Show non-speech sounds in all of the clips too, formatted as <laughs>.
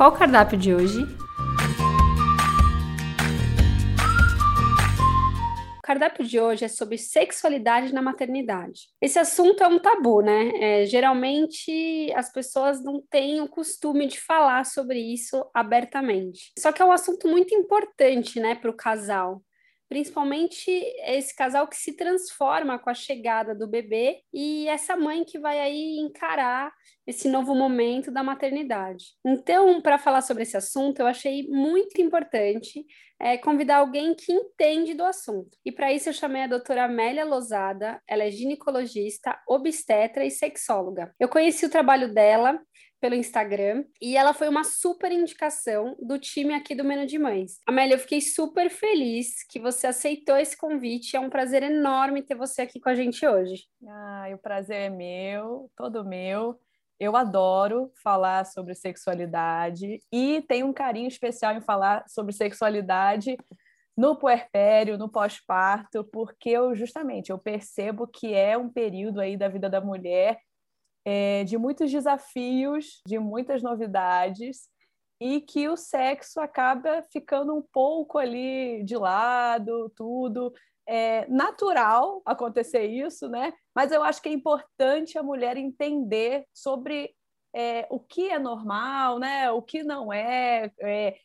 Qual o cardápio de hoje? O cardápio de hoje é sobre sexualidade na maternidade. Esse assunto é um tabu, né? É, geralmente as pessoas não têm o costume de falar sobre isso abertamente. Só que é um assunto muito importante, né, para o casal principalmente esse casal que se transforma com a chegada do bebê e essa mãe que vai aí encarar esse novo momento da maternidade. Então, para falar sobre esse assunto, eu achei muito importante é, convidar alguém que entende do assunto. E para isso eu chamei a doutora Amélia Lozada, ela é ginecologista, obstetra e sexóloga. Eu conheci o trabalho dela pelo Instagram e ela foi uma super indicação do time aqui do Menu de Mães. Amélia, eu fiquei super feliz que você aceitou esse convite. É um prazer enorme ter você aqui com a gente hoje. Ah, o prazer é meu, todo meu. Eu adoro falar sobre sexualidade e tenho um carinho especial em falar sobre sexualidade no puerpério, no pós-parto, porque eu justamente eu percebo que é um período aí da vida da mulher é, de muitos desafios, de muitas novidades, e que o sexo acaba ficando um pouco ali de lado, tudo. É natural acontecer isso, né? Mas eu acho que é importante a mulher entender sobre é, o que é normal, né? O que não é, é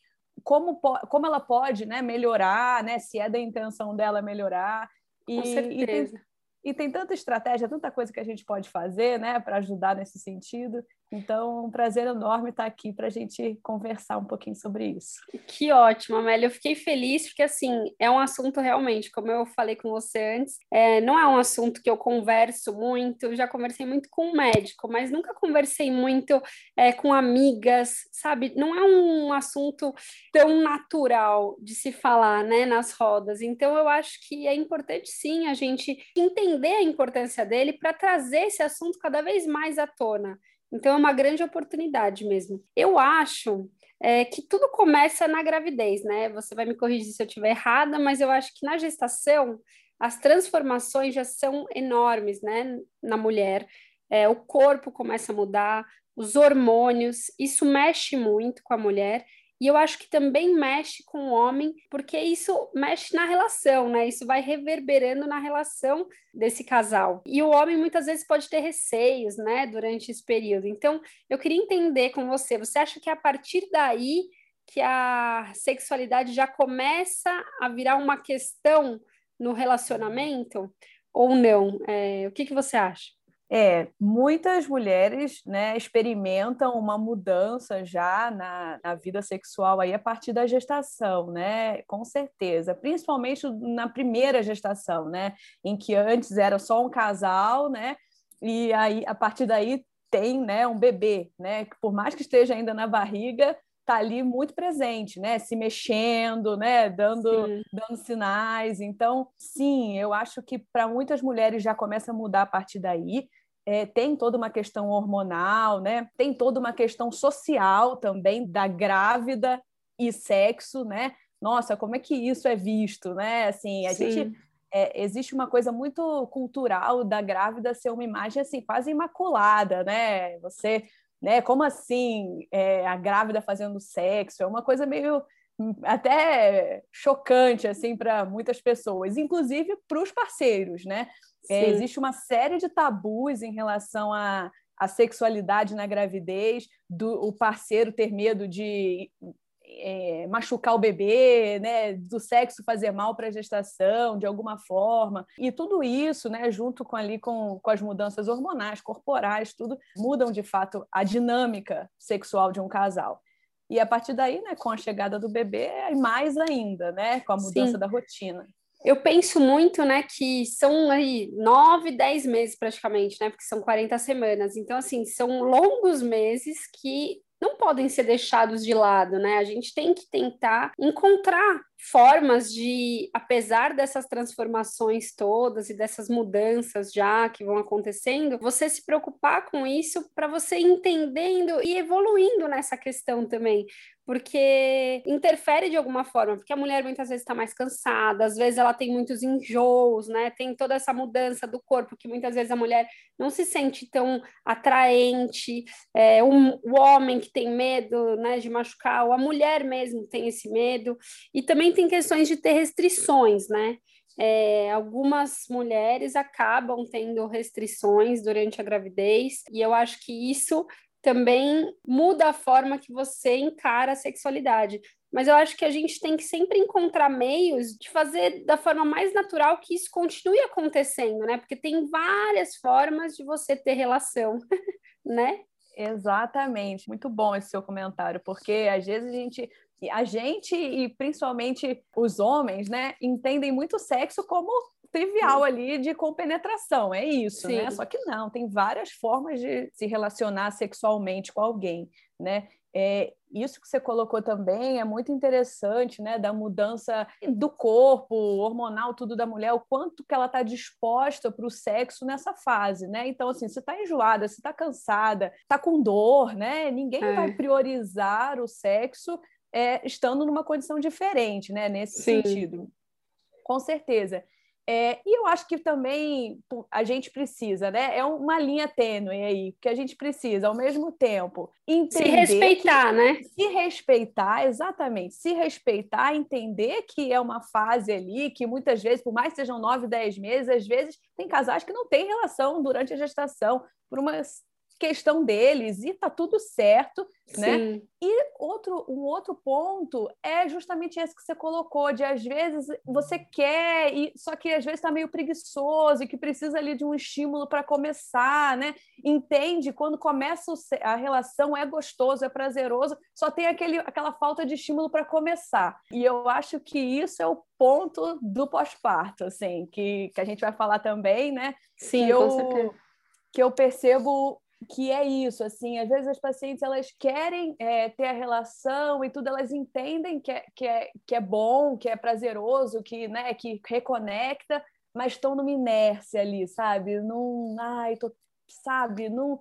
como, como ela pode né, melhorar, né? Se é da intenção dela melhorar. E, Com certeza. E e tem tanta estratégia, tanta coisa que a gente pode fazer né, para ajudar nesse sentido. Então, um prazer enorme estar aqui para a gente conversar um pouquinho sobre isso. Que ótimo, Amélia. Eu fiquei feliz porque, assim, é um assunto realmente, como eu falei com você antes, é, não é um assunto que eu converso muito. Já conversei muito com um médico, mas nunca conversei muito é, com amigas, sabe? Não é um assunto tão natural de se falar, né, nas rodas. Então, eu acho que é importante, sim, a gente entender a importância dele para trazer esse assunto cada vez mais à tona. Então é uma grande oportunidade mesmo. Eu acho é, que tudo começa na gravidez, né? Você vai me corrigir se eu estiver errada, mas eu acho que na gestação as transformações já são enormes, né? Na mulher, é, o corpo começa a mudar, os hormônios, isso mexe muito com a mulher e eu acho que também mexe com o homem, porque isso mexe na relação, né? Isso vai reverberando na relação desse casal. E o homem muitas vezes pode ter receios, né, durante esse período. Então, eu queria entender com você, você acha que a partir daí que a sexualidade já começa a virar uma questão no relacionamento ou não? É, o que, que você acha? É, muitas mulheres né, experimentam uma mudança já na, na, vida sexual aí a partir da gestação, né? Com certeza, principalmente na primeira gestação, né? Em que antes era só um casal, né? E aí, a partir daí, tem né, um bebê, né? Que por mais que esteja ainda na barriga, está ali muito presente, né? Se mexendo, né? Dando, dando sinais. Então, sim, eu acho que para muitas mulheres já começa a mudar a partir daí. É, tem toda uma questão hormonal, né? Tem toda uma questão social também da grávida e sexo, né? Nossa, como é que isso é visto, né? Assim, a sim. gente é, existe uma coisa muito cultural da grávida ser uma imagem assim quase imaculada, né? Você né? Como assim é, a grávida fazendo sexo? É uma coisa meio hum, até chocante assim para muitas pessoas, inclusive para os parceiros, né? É, existe uma série de tabus em relação à, à sexualidade na gravidez, do o parceiro ter medo de é, machucar o bebê, né, do sexo fazer mal para a gestação, de alguma forma. E tudo isso, né, junto com ali com, com as mudanças hormonais, corporais, tudo, mudam de fato a dinâmica sexual de um casal. E a partir daí, né, com a chegada do bebê, é mais ainda, né, com a mudança Sim. da rotina. eu penso muito, né, que são aí nove, dez meses praticamente, né, porque são 40 semanas. Então, assim, são longos meses que não podem ser deixados de lado, né? A gente tem que tentar encontrar formas de, apesar dessas transformações todas e dessas mudanças já que vão acontecendo, você se preocupar com isso para você entendendo e evoluindo nessa questão também. Porque interfere de alguma forma, porque a mulher muitas vezes está mais cansada, às vezes ela tem muitos enjoos, né? Tem toda essa mudança do corpo que muitas vezes a mulher não se sente tão atraente, é, um, o homem que tem medo, né, de machucar, ou a mulher mesmo tem esse medo, e também tem questões de ter restrições, né? É, algumas mulheres acabam tendo restrições durante a gravidez, e eu acho que isso também muda a forma que você encara a sexualidade. Mas eu acho que a gente tem que sempre encontrar meios de fazer da forma mais natural que isso continue acontecendo, né? Porque tem várias formas de você ter relação, <laughs> né? Exatamente, muito bom esse seu comentário, porque às vezes a gente, a gente e principalmente os homens, né, entendem muito sexo como trivial ali de compenetração, é isso, né? Sim. né? Só que não, tem várias formas de se relacionar sexualmente com alguém, né? É, isso que você colocou também é muito interessante, né? Da mudança do corpo, hormonal, tudo da mulher, o quanto que ela está disposta para o sexo nessa fase, né? Então, assim, você está enjoada, você está cansada, está com dor, né? Ninguém é. vai priorizar o sexo é, estando numa condição diferente, né? Nesse Sim. sentido. Com certeza. É, e eu acho que também a gente precisa, né? É uma linha tênue aí, que a gente precisa, ao mesmo tempo, entender. Se respeitar, que, né? Se respeitar, exatamente. Se respeitar, entender que é uma fase ali, que muitas vezes, por mais que sejam nove, dez meses, às vezes tem casais que não têm relação durante a gestação, por uma questão deles e tá tudo certo, né? Sim. né? E outro, um outro ponto é justamente esse que você colocou, de às vezes você quer, e só que às vezes está meio preguiçoso e que precisa ali de um estímulo para começar, né? Entende quando começa a relação é gostoso, é prazeroso, só tem aquele, aquela falta de estímulo para começar. E eu acho que isso é o ponto do pós-parto, assim, que, que a gente vai falar também, né? Sim, que eu, com certeza. Que eu percebo que é isso, assim, às vezes as pacientes elas querem é, ter a relação e tudo, elas entendem que é, que, é, que é bom, que é prazeroso, que, né, que reconecta, mas estão numa inércia ali, sabe? Não, ai, tô, sabe? Não,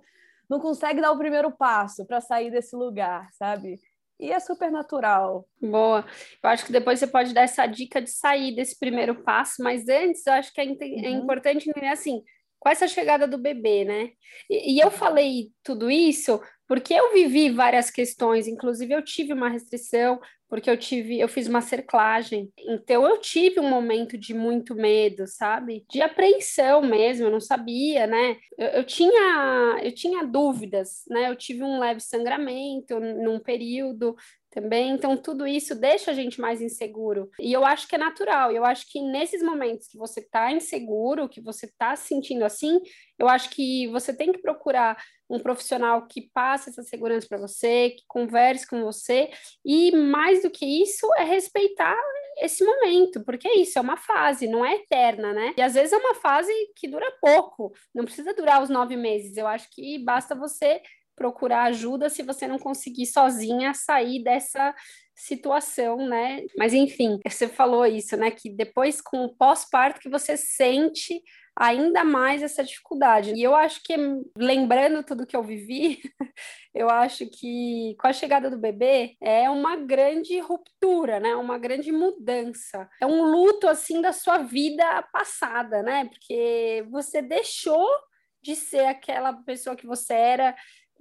não consegue dar o primeiro passo para sair desse lugar, sabe? E é super natural. Boa. Eu acho que depois você pode dar essa dica de sair desse primeiro passo, mas antes eu acho que é, é uhum. importante entender assim, com essa chegada do bebê, né? E, e, eu falei tudo isso porque eu vivi várias questões, inclusive eu tive uma restrição, porque eu tive, eu fiz uma cerclagem. Então eu tive um momento de muito medo, sabe? De apreensão mesmo, eu não sabia, né? Eu, eu tinha, eu tinha dúvidas, né? Eu tive um leve sangramento num período, também. Então, tudo isso deixa a gente mais inseguro. E eu acho que é natural. Eu acho que nesses momentos que você está inseguro, que você está se sentindo assim, eu acho que você tem que procurar um profissional que passe essa segurança para você, que converse com você. E mais do que isso, é respeitar esse momento, porque é isso, é uma fase, não é eterna, né? E às vezes é uma fase que dura pouco, não precisa durar os nove meses. Eu acho que basta você procurar ajuda se você não conseguir sozinha sair dessa situação, né? Mas enfim, você falou isso, né? Que depois com o pós-parto que você sente ainda mais essa dificuldade. E eu acho que, lembrando tudo que eu vivi, <laughs> eu acho que com a chegada do bebê é uma grande ruptura, né? Uma grande mudança. É um luto, assim, da sua vida passada, né? Porque você deixou de ser aquela pessoa que você era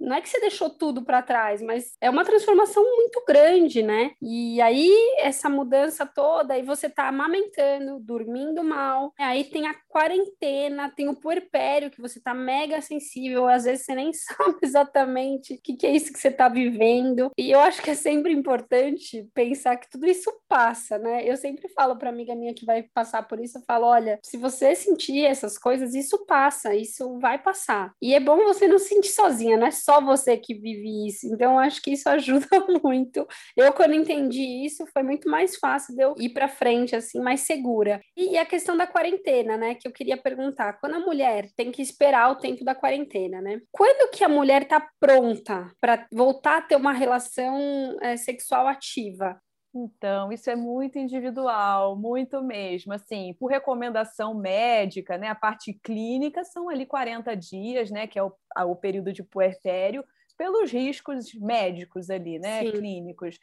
não é que você deixou tudo para trás, mas é uma transformação muito grande, né? E aí, essa mudança toda, aí você tá amamentando, dormindo mal, aí tem a quarentena, tem o puerpério, que você tá mega sensível, às vezes você nem <laughs> sabe exatamente o que, que é isso que você tá vivendo. E eu acho que é sempre importante pensar que tudo isso passa, né? Eu sempre falo para amiga minha que vai passar por isso, eu falo, olha, se você sentir essas coisas, isso passa, isso vai passar. E é bom você não se sentir sozinha, não é só só você que vive isso. Então, acho que isso ajuda <laughs> muito. Eu, quando entendi isso, foi muito mais fácil de eu ir para frente, assim, mais segura. E a questão da quarentena, né? Que eu queria perguntar. Quando a mulher tem que esperar o tempo da quarentena, né? Quando que a mulher tá pronta para voltar a ter uma relação é, sexual ativa? Então, isso é muito individual, muito mesmo. Assim, por recomendação médica, né, a parte clínica são ali 40 dias, né, que é o, o período de puerpério, pelos riscos médicos ali, né, Sim. clínicos.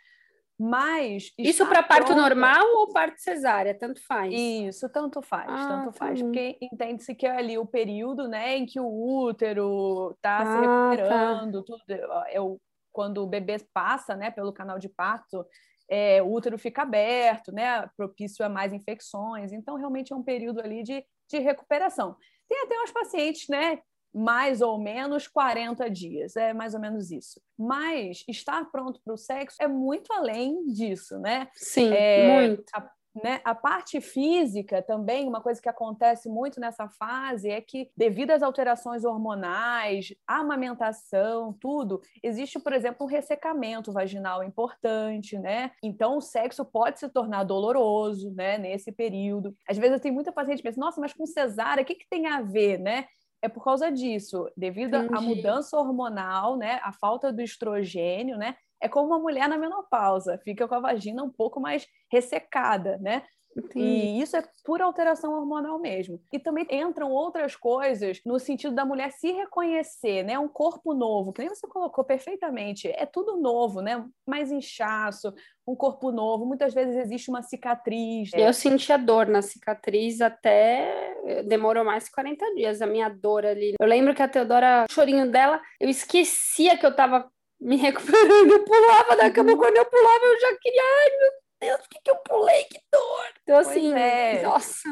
Mas isso para parto pronta... normal ou parto cesárea, tanto faz. Isso, tanto faz, ah, tanto faz, tá porque entende-se que é ali o período, né, em que o útero está ah, se tá. recuperando, tá. tudo é o quando o bebê passa, né, pelo canal de parto, é, o útero fica aberto, né, propício a mais infecções. Então, realmente é um período ali de, de recuperação. Tem até uns pacientes, né, mais ou menos 40 dias, é mais ou menos isso. Mas estar pronto para o sexo é muito além disso, né? Sim, é, muito. A, né? A parte física também, uma coisa que acontece muito nessa fase é que, devido às alterações hormonais, amamentação, tudo, existe, por exemplo, um ressecamento vaginal importante, né? Então, o sexo pode se tornar doloroso, né? Nesse período. Às vezes, eu tenho muita paciente que pensa, nossa, mas com cesárea, o que, que tem a ver, né? é por causa disso, devido à mudança hormonal, né, a falta do estrogênio, né, é como uma mulher na menopausa, fica com a vagina um pouco mais ressecada, né? Entendi. E isso é pura alteração hormonal mesmo. E também entram outras coisas no sentido da mulher se reconhecer, né? Um corpo novo, que nem você colocou perfeitamente. É tudo novo, né? Mais inchaço, um corpo novo. Muitas vezes existe uma cicatriz. Eu senti a dor na cicatriz até demorou mais de 40 dias a minha dor ali. Eu lembro que a Teodora, o chorinho dela, eu esquecia que eu tava me recuperando. Eu pulava da cama, uhum. quando eu pulava, eu já queria, ai meu Deus, o que, que eu pulei? Que dor! Então, assim, é. nossa,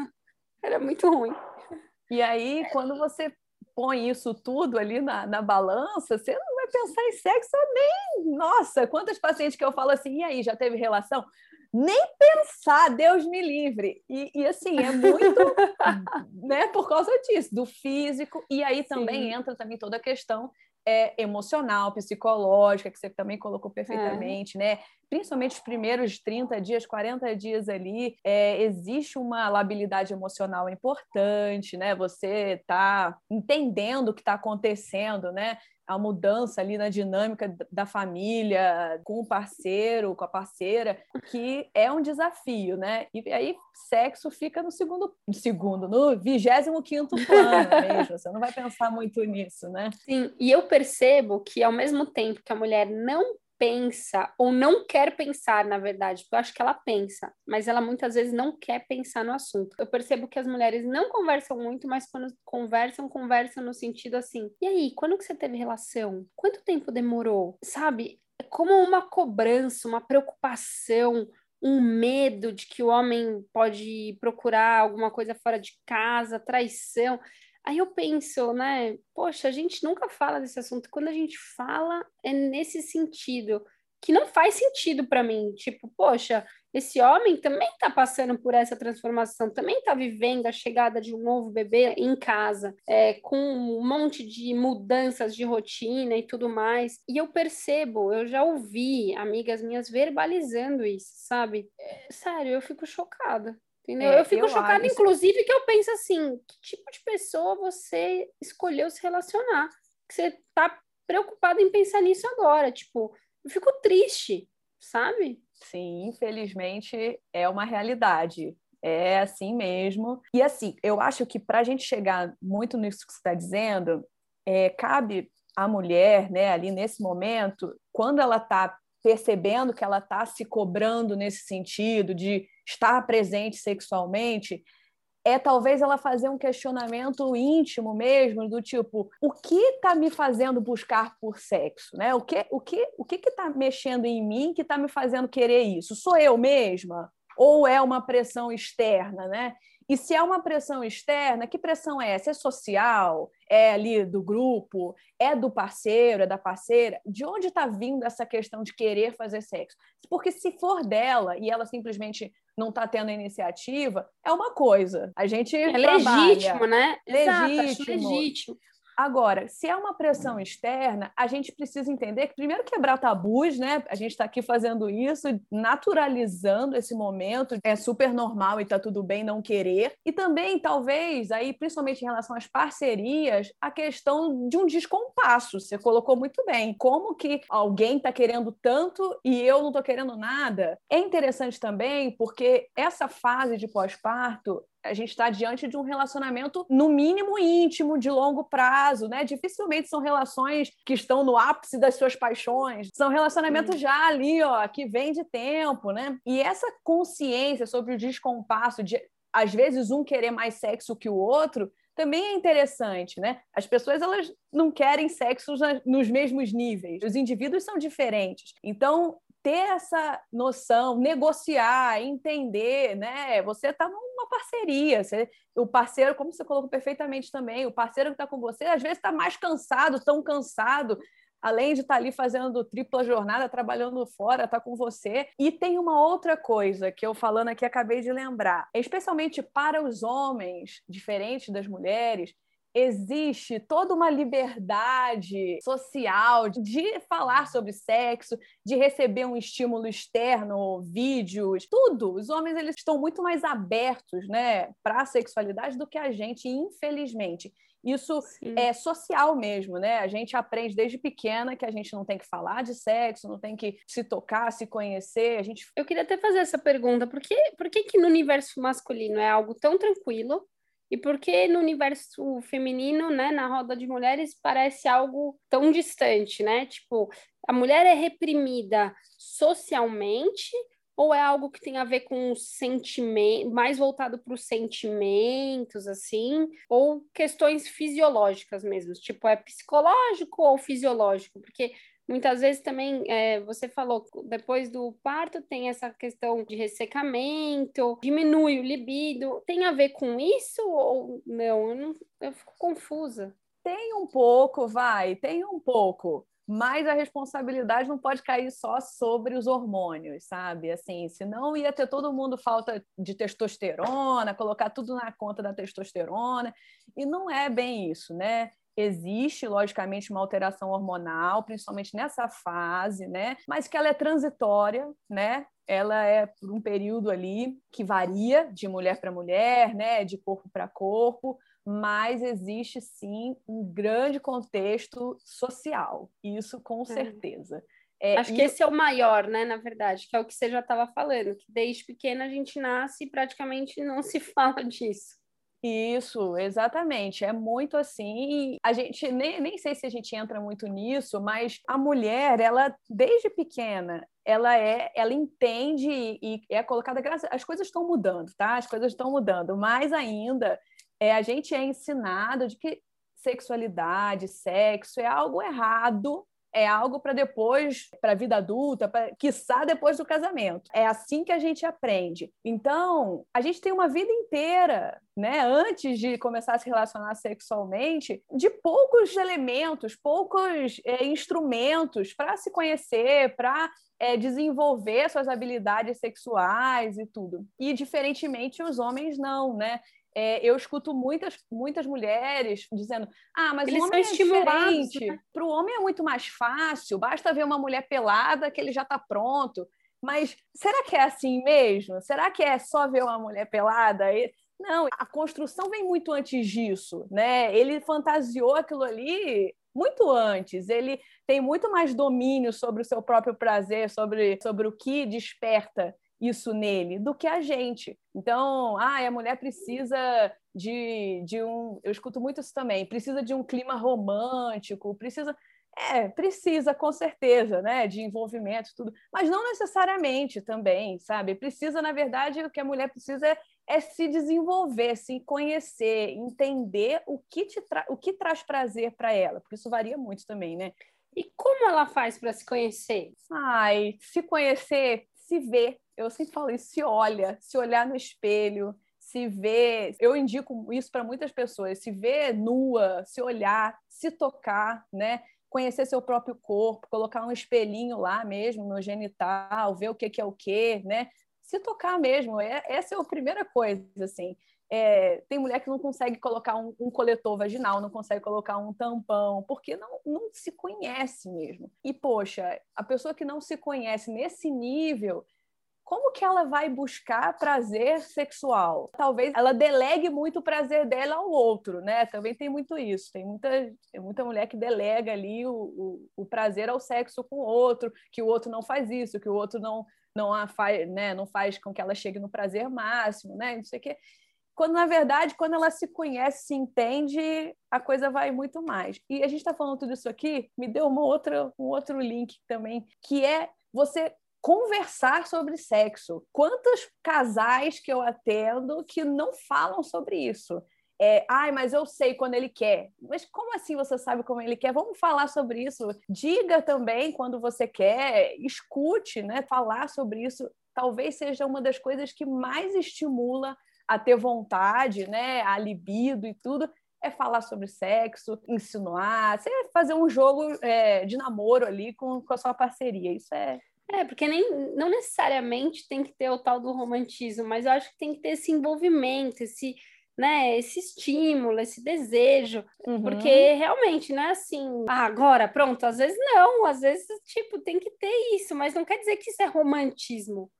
era muito ruim. E aí, quando você põe isso tudo ali na, na balança, você não vai pensar em sexo nem. Nossa, quantas pacientes que eu falo assim, e aí, já teve relação? Nem pensar, Deus me livre. E, e assim, é muito <laughs> né, por causa disso, do físico, e aí também Sim. entra também toda a questão é, emocional, psicológica, que você também colocou perfeitamente, é. né? Principalmente os primeiros 30 dias, 40 dias ali, é, existe uma labilidade emocional importante, né? Você tá entendendo o que está acontecendo, né? A mudança ali na dinâmica da família, com o parceiro, com a parceira, que é um desafio, né? E aí sexo fica no segundo, no segundo, no vigésimo quinto plano <laughs> mesmo. Você não vai pensar muito nisso, né? Sim, e eu percebo que ao mesmo tempo que a mulher não pensa ou não quer pensar, na verdade, porque eu acho que ela pensa, mas ela muitas vezes não quer pensar no assunto. Eu percebo que as mulheres não conversam muito, mas quando conversam, conversam no sentido assim: e aí, quando que você teve relação? Quanto tempo demorou? Sabe? É como uma cobrança, uma preocupação, um medo de que o homem pode procurar alguma coisa fora de casa, traição. Aí eu penso, né? Poxa, a gente nunca fala desse assunto. Quando a gente fala, é nesse sentido que não faz sentido para mim. Tipo, poxa, esse homem também está passando por essa transformação, também está vivendo a chegada de um novo bebê em casa, é, com um monte de mudanças de rotina e tudo mais. E eu percebo, eu já ouvi amigas minhas verbalizando isso, sabe? É, sério, eu fico chocada. Entendeu? É, eu fico eu chocada, acho... inclusive, que eu penso assim: que tipo de pessoa você escolheu se relacionar? Que você tá preocupado em pensar nisso agora. Tipo, eu fico triste, sabe? Sim, infelizmente é uma realidade. É assim mesmo. E assim, eu acho que para a gente chegar muito nisso que você está dizendo, é, cabe à mulher, né, ali nesse momento, quando ela está percebendo que ela está se cobrando nesse sentido de estar presente sexualmente, é talvez ela fazer um questionamento íntimo mesmo, do tipo, o que está me fazendo buscar por sexo? Né? O que o que o que está mexendo em mim que está me fazendo querer isso? Sou eu mesma? Ou é uma pressão externa, né? E se é uma pressão externa, que pressão é essa? É social? É ali do grupo? É do parceiro? É da parceira? De onde está vindo essa questão de querer fazer sexo? Porque se for dela e ela simplesmente não está tendo a iniciativa, é uma coisa. A gente é legítimo, né? Legítimo. Exato, legítimo. Agora, se é uma pressão externa, a gente precisa entender que, primeiro, quebrar tabus, né? A gente está aqui fazendo isso, naturalizando esse momento, é super normal e está tudo bem não querer. E também, talvez, aí, principalmente em relação às parcerias, a questão de um descompasso. Você colocou muito bem. Como que alguém está querendo tanto e eu não estou querendo nada? É interessante também porque essa fase de pós-parto a gente está diante de um relacionamento, no mínimo íntimo, de longo prazo, né? Dificilmente são relações que estão no ápice das suas paixões, são relacionamentos já ali, ó, que vem de tempo, né? E essa consciência sobre o descompasso de às vezes um querer mais sexo que o outro também é interessante, né? As pessoas elas não querem sexo nos mesmos níveis, os indivíduos são diferentes. Então, ter essa noção, negociar, entender, né? Você está numa parceria. Você, o parceiro, como você colocou perfeitamente também, o parceiro que está com você, às vezes está mais cansado, tão cansado, além de estar tá ali fazendo tripla jornada, trabalhando fora, está com você. E tem uma outra coisa que eu falando aqui acabei de lembrar, especialmente para os homens, diferente das mulheres, existe toda uma liberdade social de falar sobre sexo, de receber um estímulo externo, vídeos, tudo. Os homens eles estão muito mais abertos, né, para a sexualidade do que a gente, infelizmente. Isso Sim. é social mesmo, né? A gente aprende desde pequena que a gente não tem que falar de sexo, não tem que se tocar, se conhecer. A gente... Eu queria até fazer essa pergunta: por que, por que, que no universo masculino é algo tão tranquilo e por que no universo feminino, né, na roda de mulheres, parece algo tão distante, né? Tipo, a mulher é reprimida socialmente ou é algo que tem a ver com sentimento, mais voltado para os sentimentos, assim, ou questões fisiológicas mesmo, tipo, é psicológico ou fisiológico? Porque Muitas vezes também, é, você falou, depois do parto tem essa questão de ressecamento, diminui o libido. Tem a ver com isso ou não? Eu, não, eu fico confusa. Tem um pouco, vai, tem um pouco mas a responsabilidade não pode cair só sobre os hormônios, sabe? Assim, senão ia ter todo mundo falta de testosterona, colocar tudo na conta da testosterona, e não é bem isso, né? Existe, logicamente, uma alteração hormonal, principalmente nessa fase, né? Mas que ela é transitória, né? Ela é por um período ali que varia de mulher para mulher, né? De corpo para corpo, mas existe sim um grande contexto social, isso com é. certeza. É, Acho que esse é o maior, né, na verdade, que é o que você já estava falando, que desde pequena a gente nasce e praticamente não se <laughs> fala disso. Isso, exatamente. É muito assim. a gente nem, nem sei se a gente entra muito nisso, mas a mulher, ela desde pequena, ela é, ela entende e é colocada. As coisas estão mudando, tá? As coisas estão mudando. Mais ainda, é, a gente é ensinado de que sexualidade, sexo é algo errado é algo para depois, para a vida adulta, para quiçá depois do casamento. É assim que a gente aprende. Então, a gente tem uma vida inteira, né, antes de começar a se relacionar sexualmente, de poucos elementos, poucos é, instrumentos para se conhecer, para é, desenvolver suas habilidades sexuais e tudo. E, diferentemente, os homens não, né? É, eu escuto muitas, muitas mulheres dizendo: ah, mas Eles o homem é diferente. Né? Para o homem é muito mais fácil, basta ver uma mulher pelada que ele já está pronto. Mas será que é assim mesmo? Será que é só ver uma mulher pelada? Não, a construção vem muito antes disso, né? Ele fantasiou aquilo ali muito antes. Ele tem muito mais domínio sobre o seu próprio prazer, sobre, sobre o que desperta isso nele do que a gente. Então, ah, a mulher precisa de, de um. Eu escuto muito isso também, precisa de um clima romântico, precisa. É, precisa, com certeza, né? De envolvimento, tudo, mas não necessariamente também, sabe? Precisa, na verdade, o que a mulher precisa é, é se desenvolver, se conhecer, entender o que, te tra... o que traz prazer para ela, porque isso varia muito também, né? E como ela faz para se conhecer? Ai, se conhecer, se ver, eu sempre falo isso, se olha, se olhar no espelho, se vê, eu indico isso para muitas pessoas, se ver nua, se olhar, se tocar, né? Conhecer seu próprio corpo, colocar um espelhinho lá mesmo no genital, ver o que, que é o que, né? Se tocar mesmo, é, essa é a primeira coisa, assim. É, tem mulher que não consegue colocar um, um, coletor vaginal, não consegue colocar um tampão, porque não, não se conhece mesmo. E, poxa, a pessoa que não se conhece nesse nível, como que ela vai buscar prazer sexual? Talvez ela delegue muito o prazer dela ao outro, né? Também tem muito isso. Tem muita, tem muita mulher que delega ali o, o, o prazer ao sexo com o outro, que o outro não faz isso, que o outro não, não, a faz, né? não faz com que ela chegue no prazer máximo, né? Não sei o quê quando na verdade, quando ela se conhece, se entende, a coisa vai muito mais. E a gente está falando tudo isso aqui, me deu uma outra, um outro link também, que é você conversar sobre sexo. Quantos casais que eu atendo que não falam sobre isso? É, ai, mas eu sei quando ele quer. Mas como assim você sabe como ele quer? Vamos falar sobre isso. Diga também quando você quer, escute, né? Falar sobre isso talvez seja uma das coisas que mais estimula a ter vontade, né? A libido e tudo. É falar sobre sexo, insinuar, você fazer um jogo é, de namoro ali com, com a sua parceria. Isso é, é, porque nem, não necessariamente tem que ter o tal do romantismo, mas eu acho que tem que ter esse envolvimento, esse, né, esse estímulo, esse desejo, uhum. porque realmente não é assim, ah, agora, pronto, às vezes não, às vezes, tipo, tem que ter isso, mas não quer dizer que isso é romantismo.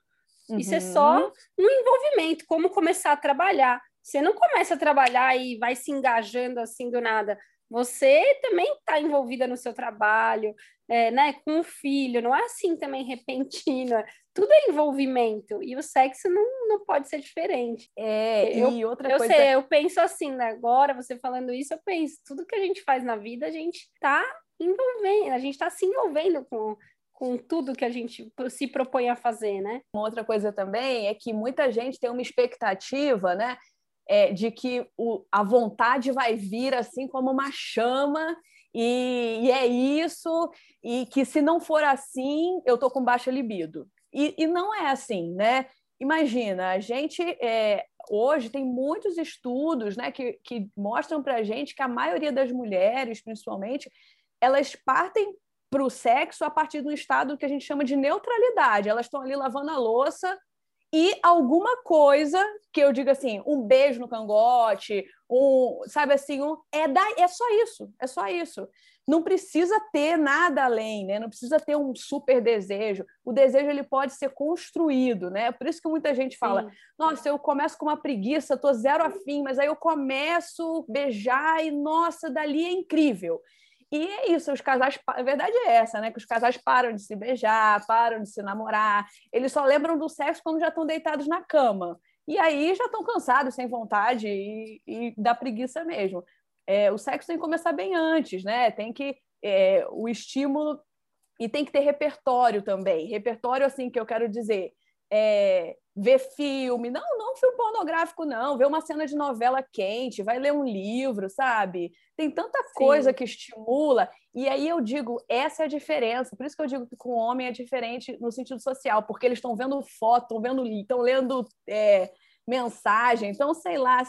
Uhum. Isso é só uhum. um envolvimento, como começar a trabalhar. Você não começa a trabalhar e vai se engajando assim do nada. Você também está envolvida no seu trabalho, é, né, com o filho, não é assim também repentina. <laughs> Tudo é envolvimento e o sexo não, não pode ser diferente. É, eu, e outra eu coisa. Sei, eu penso assim, né? agora você falando isso, eu penso, tudo que a gente faz na vida, a gente está envolvendo, a gente está se envolvendo com, com tudo que a gente se propõe a fazer, né? Uma outra coisa também é que muita gente tem uma expectativa, né? É, de que o, a vontade vai vir assim como uma chama e, e, é isso, e que se não for assim, eu estou com baixa libido. E, e, não é assim, né? Imagina, a gente é, hoje tem muitos estudos né, que, que mostram para a gente que a maioria das mulheres, principalmente, elas partem para o sexo a partir do estado que a gente chama de neutralidade. Elas estão ali lavando a louça e alguma coisa que eu diga assim, um beijo no cangote, um, sabe assim, um, é, da, é só isso, é só isso. Não precisa ter nada além, né? Não precisa ter um super desejo. O desejo ele pode ser construído, né? Por isso que muita gente fala: Sim. "Nossa, eu começo com uma preguiça, tô zero afim, mas aí eu começo a beijar e nossa, dali é incrível". E é isso, os casais, a verdade é essa, né? Que os casais param de se beijar, param de se namorar, eles só lembram do sexo quando já estão deitados na cama. E aí já estão cansados, sem vontade e, e dá preguiça mesmo. É, o sexo tem que começar bem antes, né? Tem que é, o estímulo e tem que ter repertório também. Repertório, assim, que eu quero dizer, é, ver filme, não, não filme pornográfico, não, ver uma cena de novela quente, vai ler um livro, sabe? Tem tanta coisa Sim. que estimula, e aí eu digo, essa é a diferença. Por isso que eu digo que com o homem é diferente no sentido social, porque eles estão vendo foto, estão vendo, estão lendo é, mensagem, então, sei lá,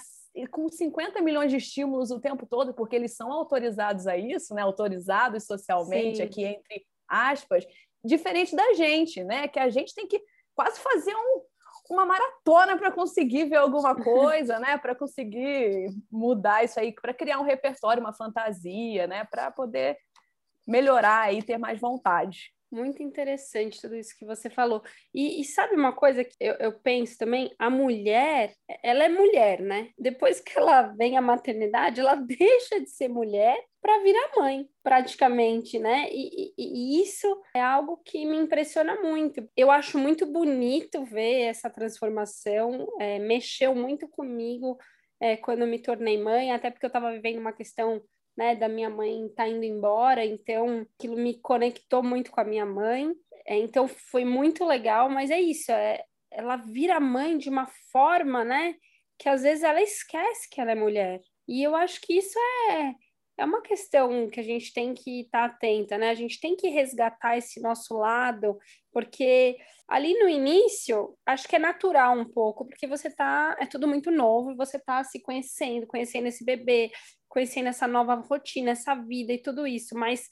com 50 milhões de estímulos o tempo todo, porque eles são autorizados a isso, né? Autorizados socialmente, Sim. aqui entre aspas, diferente da gente, né? Que a gente tem que quase fazer um, uma maratona para conseguir ver alguma <laughs> coisa, né? Para conseguir mudar isso aí, para criar um repertório, uma fantasia, né? Para poder melhorar e ter mais vontade. Muito interessante tudo isso que você falou. E, e sabe uma coisa que eu, eu, penso também? A mulher, ela é mulher, né? Depois que ela vem à maternidade, ela <laughs> deixa de ser mulher para virar mãe, praticamente, né? E, e, e, isso é algo que me impressiona muito. Eu acho muito bonito ver essa transformação, é, mexeu muito comigo é, quando me tornei mãe, até porque eu estava vivendo uma questão né, da minha mãe tá indo embora, então aquilo me conectou muito com a minha mãe. É, então foi muito legal, mas é isso, é, ela vira mãe de uma forma, né, que às vezes ela esquece que ela é mulher. E eu acho que isso é é uma questão que a gente tem que estar tá atenta, né? A gente tem que resgatar esse nosso lado, porque ali no início, acho que é natural um pouco, porque você tá, é tudo muito novo, você tá se conhecendo, conhecendo esse bebê, conhecendo essa nova rotina, essa vida e tudo isso, mas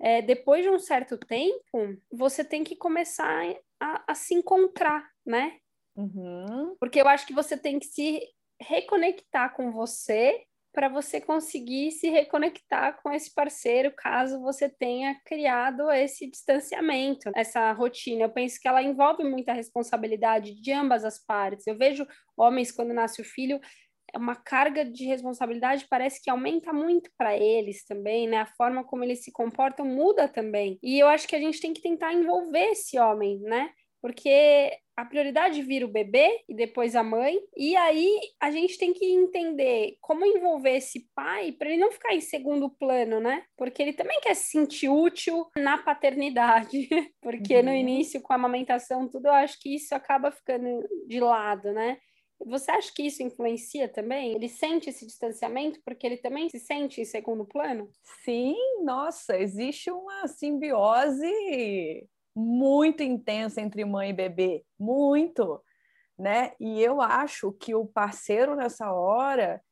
é, depois de um certo tempo, você tem que começar a, a se encontrar, né? Uhum. Porque eu acho que você tem que se reconectar com você para você conseguir se reconectar com esse parceiro, caso você tenha criado esse distanciamento, essa rotina. Eu penso que ela envolve muita responsabilidade de ambas as partes. Eu vejo homens quando nasce o filho, uma carga de responsabilidade parece que aumenta muito para eles também, né? A forma como eles se comportam muda também. E eu acho que a gente tem que tentar envolver esse homem, né? Porque a prioridade vira o bebê e depois a mãe, e aí a gente tem que entender como envolver esse pai para ele não ficar em segundo plano, né? Porque ele também quer se sentir útil na paternidade, <laughs> porque uhum. no início com a amamentação tudo, eu acho que isso acaba ficando de lado, né? Você acha que isso influencia também? Ele sente esse distanciamento porque ele também se sente em segundo plano? Sim, nossa, existe uma simbiose muito intensa entre mãe e bebê, muito, né? E eu acho que o parceiro nessa hora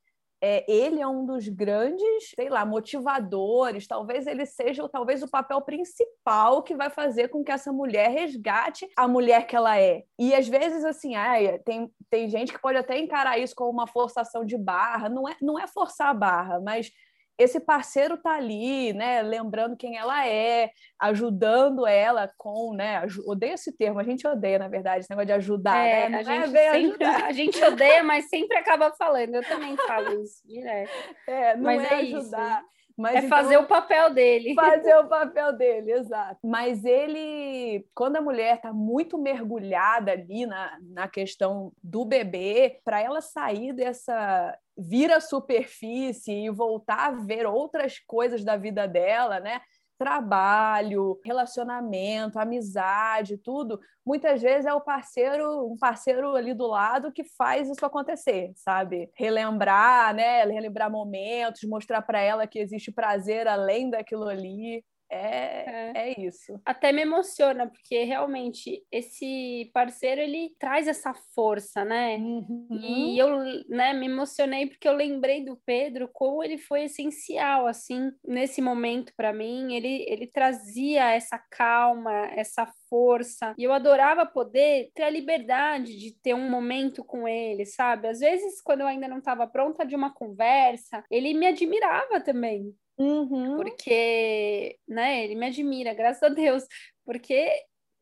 é, ele é um dos grandes, sei lá, motivadores. Talvez ele seja, talvez o papel principal que vai fazer com que essa mulher resgate a mulher que ela é. E às vezes, assim, ai, tem, tem gente que pode até encarar isso como uma forçação de barra. Não é, não é forçar a barra, mas esse parceiro tá ali, né, lembrando quem ela é, ajudando ela com, né, odeio esse termo, a gente odeia, na verdade, esse negócio de ajudar, é, né? A gente, é sempre, <laughs> a gente odeia, mas sempre acaba falando, eu também falo isso direto. É, não mas é, é ajudar. Isso. Mas, é então, fazer o papel dele. Fazer <laughs> o papel dele, exato. Mas ele, quando a mulher está muito mergulhada ali na, na questão do bebê, para ela sair dessa vir à superfície e voltar a ver outras coisas da vida dela, né? Trabalho, relacionamento, amizade, tudo, muitas vezes é o parceiro, um parceiro ali do lado que faz isso acontecer, sabe? Relembrar, né? Relembrar momentos, mostrar para ela que existe prazer além daquilo ali. É, é, é. isso. Até me emociona, porque realmente esse parceiro ele traz essa força, né? Uhum. E eu né, me emocionei porque eu lembrei do Pedro como ele foi essencial, assim, nesse momento para mim. Ele, ele trazia essa calma, essa força. E eu adorava poder ter a liberdade de ter um momento com ele, sabe? Às vezes, quando eu ainda não estava pronta de uma conversa, ele me admirava também. Uhum. Porque, né, ele me admira, graças a Deus, porque,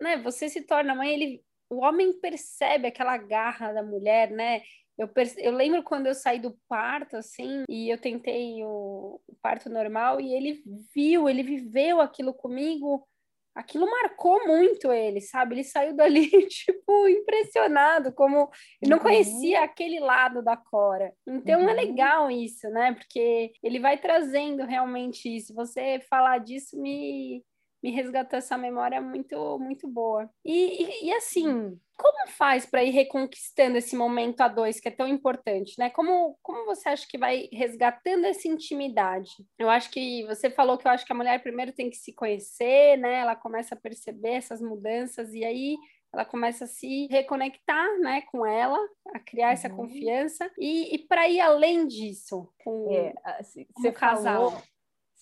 né, você se torna mãe, ele, o homem percebe aquela garra da mulher, né? Eu, perce... eu lembro quando eu saí do parto, assim, e eu tentei o, o parto normal, e ele viu, ele viveu aquilo comigo aquilo marcou muito ele, sabe? Ele saiu dali, <laughs> tipo, impressionado, como ele não uhum. conhecia aquele lado da Cora. Então é uhum. é legal isso, né? Porque ele vai trazendo realmente isso. Você falar disso me me resgatou essa memória muito, muito boa. E, e, e assim, como faz para ir reconquistando esse momento a dois que é tão importante, né? Como, como você acha que vai resgatando essa intimidade? Eu acho que você falou que eu acho que a mulher primeiro tem que se conhecer, né? Ela começa a perceber essas mudanças e aí ela começa a se reconectar, né, com ela, a criar uhum. essa confiança e, e para ir além disso com, é, assim, com o casal. Falou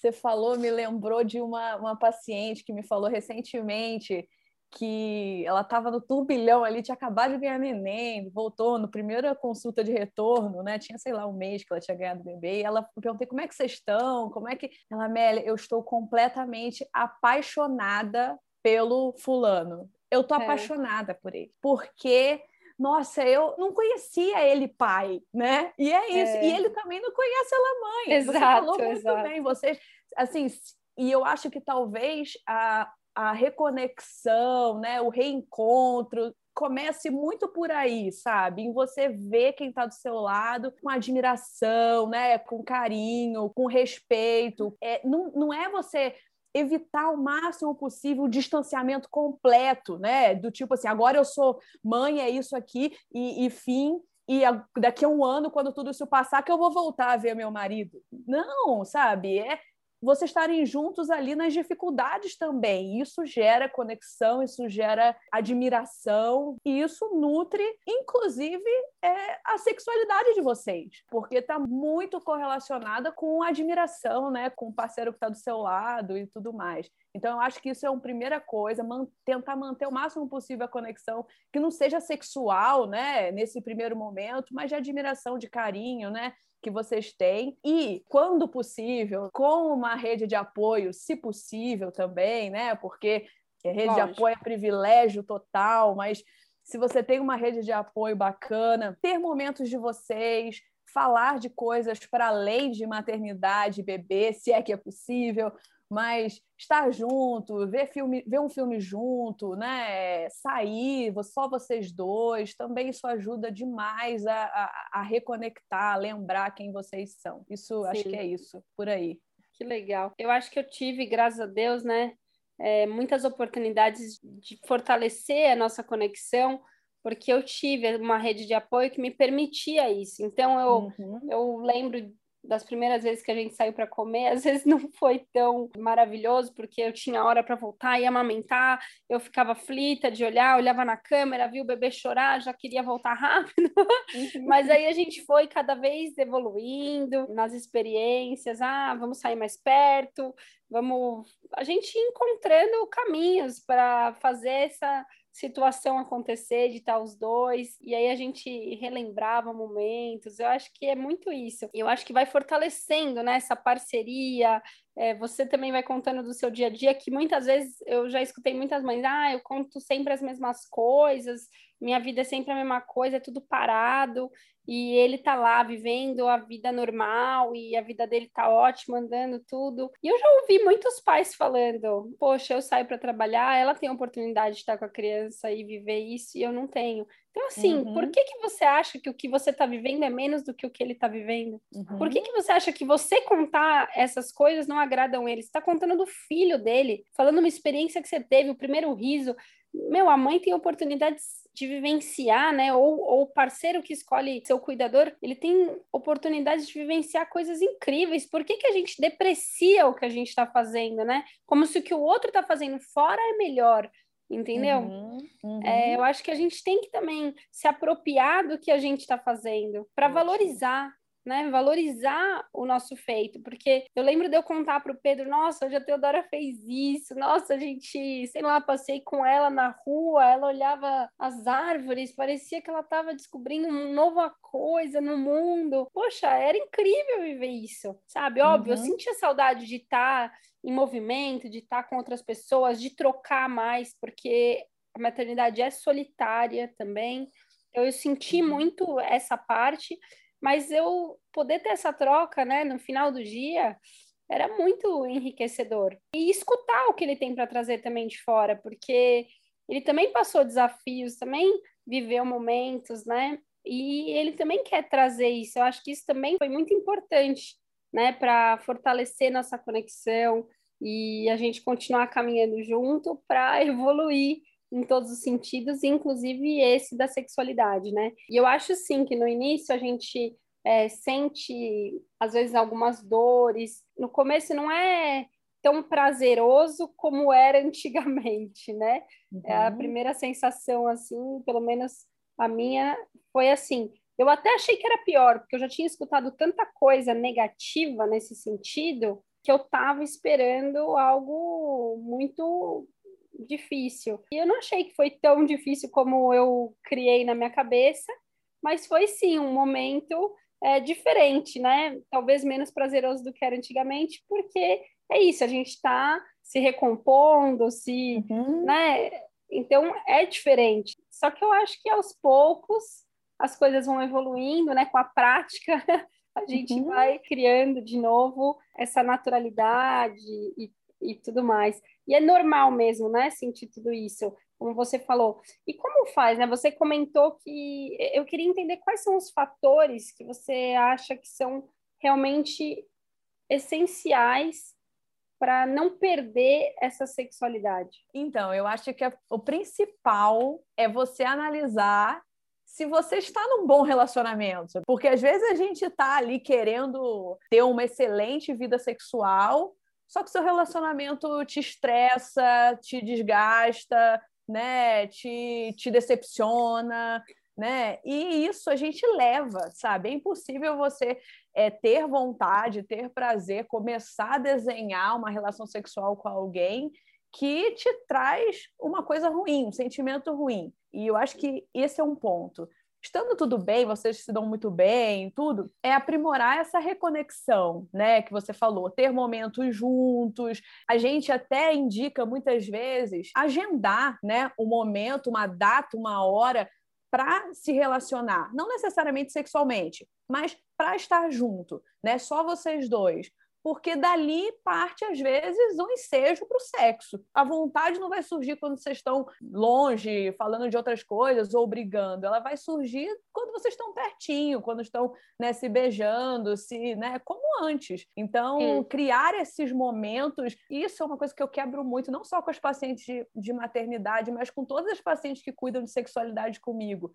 você falou me lembrou de uma, uma paciente que me falou recentemente que ela estava no turbilhão ali, tinha acabado de ganhar neném, voltou no primeira consulta de retorno, né? Tinha, sei lá, um mês que ela tinha ganhado bebê, e ela perguntei como é que vocês estão, como é que... Ela, Amélia, eu estou completamente apaixonada pelo fulano. Eu tô é. apaixonada por ele, porque nossa, eu não conhecia ele pai, né? E é isso. É. E ele também não conhece ela mãe. Exato, Você falou muito exato. bem. Vocês, assim, e eu acho que talvez a, a reconexão, né, o reencontro comece muito por aí, sabe? Em você ver quem está do seu lado com admiração, né? Com carinho, com respeito. É, não, não é você evitar o máximo possível o distanciamento completo, né? Do tipo assim, agora eu sou mãe, é isso aqui, e, e fim, e daqui a um ano, quando tudo isso passar, que eu vou voltar a ver meu marido. Não, sabe? É vocês estarem juntos ali nas dificuldades também. Isso gera conexão, isso gera admiração e isso nutre, inclusive, é, a sexualidade de vocês, porque está muito correlacionada com admiração, né, com o parceiro que está do seu lado e tudo mais. Então, eu acho que isso é uma primeira coisa, man tentar manter o máximo possível a conexão, que não seja sexual, né, nesse primeiro momento, mas de admiração, de carinho, né, que vocês têm e, quando possível, com uma rede de apoio, se possível também, né, porque rede Lógico. de apoio é privilégio total, mas se você tem uma rede de apoio bacana, ter momentos de vocês, falar de coisas para além de maternidade, bebê, se é que é possível, mas estar junto, ver, filme, ver um filme junto, né? sair, só vocês dois, também isso ajuda demais a, a, a reconectar, a lembrar quem vocês são. Isso, Sim. acho que é isso, por aí. Que legal. Eu acho que eu tive, graças a Deus, né, é, muitas oportunidades de fortalecer a nossa conexão, porque eu tive uma rede de apoio que me permitia isso. Então, eu, uhum. eu lembro das primeiras vezes que a gente saiu para comer, às vezes não foi tão maravilhoso, porque eu tinha hora para voltar e amamentar, eu ficava aflita de olhar, olhava na câmera, via o bebê chorar, já queria voltar <laughs> rápido. Uhum. Mas aí a gente foi cada vez evoluindo nas experiências, ah, vamos sair mais perto, vamos a gente encontrando caminhos para fazer essa situação acontecer de estar os dois, e aí a gente relembrava momentos. Eu acho que é muito isso. Eu acho que vai fortalecendo né, essa parceria. É, você também vai contando do seu dia a dia, que muitas vezes eu já escutei muitas mães, ah, eu conto sempre as mesmas coisas, minha vida é sempre a mesma coisa, é tudo parado, e ele tá lá vivendo a vida normal e a vida dele tá ótima, andando tudo. E eu já ouvi muitos pais falando: "Poxa, eu saio para trabalhar, ela tem a oportunidade de estar com a criança e viver isso e eu não tenho". Então assim, uhum. por que que você acha que o que você tá vivendo é menos do que o que ele tá vivendo? Uhum. Por que que você acha que você contar essas coisas não agradam ele? Você tá contando do filho dele, falando uma experiência que você teve, o primeiro riso. Meu, a mãe tem oportunidades de vivenciar, né? Ou, o parceiro que escolhe seu cuidador, ele tem oportunidade de vivenciar coisas incríveis. Por que, que a gente deprecia o que a gente está fazendo, né? Como se o que o outro está fazendo fora é melhor entendeu? Uhum, uhum. É, eu acho que a gente tem que também se apropriar do que a gente está fazendo para valorizar, né, valorizar o nosso feito, porque eu lembro de eu contar para o Pedro, nossa, hoje a Teodora fez isso, nossa, a gente, sei lá, passei com ela na rua, ela olhava as árvores, parecia que ela estava descobrindo uma nova coisa no mundo. Poxa, era incrível viver isso, sabe? Óbvio, uhum. eu sentia saudade de estar tá em movimento, de estar tá com outras pessoas, de trocar mais, porque a maternidade é solitária também. Eu senti uhum. muito essa parte, mas eu poder ter essa troca, né, no final do dia, era muito enriquecedor. E escutar o que ele tem para trazer também de fora, porque ele também passou desafios, também viveu momentos, né? E ele também quer trazer isso. Eu acho que isso também foi muito importante, né, para fortalecer nossa conexão e a gente continuar caminhando junto para <laughs> evoluir em todos os sentidos, inclusive esse da sexualidade, né? E eu acho sim que no início a gente é, sente às vezes algumas dores. No começo não é tão prazeroso como era <laughs> antigamente, né? Uhum. É a primeira sensação assim, pelo menos a minha foi assim. Eu até achei que era pior, porque eu já tinha escutado tanta coisa negativa nesse sentido que eu estava esperando algo muito difícil. E eu não achei que foi tão difícil como eu criei na minha cabeça, mas foi sim um momento é, diferente, né? Talvez menos prazeroso do que era antigamente, porque é isso, a gente está se recompondo, se, uhum. né? Então é diferente. Só que eu acho que aos poucos as coisas vão evoluindo, né? Com a prática <laughs> a gente uhum. vai criando de novo essa naturalidade e, e tudo mais. E é normal mesmo, né, sentir tudo isso, como você falou. E como faz, né? Você comentou que eu queria entender quais são os fatores que você acha que são realmente essenciais para não perder essa sexualidade. Então, eu acho que o principal é você analisar se você está num bom relacionamento. Porque às vezes a gente está ali querendo ter uma excelente vida sexual, só que seu relacionamento te estressa, te desgasta, né? Te, te decepciona, né? E isso a gente leva, sabe? É impossível você é, ter vontade, ter prazer, começar a desenhar uma relação sexual com alguém que te traz uma coisa ruim, um sentimento ruim. E eu acho que esse é um ponto estando tudo bem, vocês se dão muito bem, tudo, é aprimorar essa reconexão, né, que você falou, ter momentos juntos. A gente até indica muitas vezes agendar, né, um momento, uma data, uma hora para se relacionar, não necessariamente sexualmente, mas para estar junto, né? Só vocês dois porque dali parte, às vezes, um ensejo para o sexo. A vontade não vai surgir quando vocês estão longe, falando de outras coisas ou brigando. Ela vai surgir quando vocês estão pertinho, quando estão né, se beijando, se, né, como antes. Então, Sim. criar esses momentos, isso é uma coisa que eu quebro muito, não só com as pacientes de, de maternidade, mas com todas as pacientes que cuidam de sexualidade comigo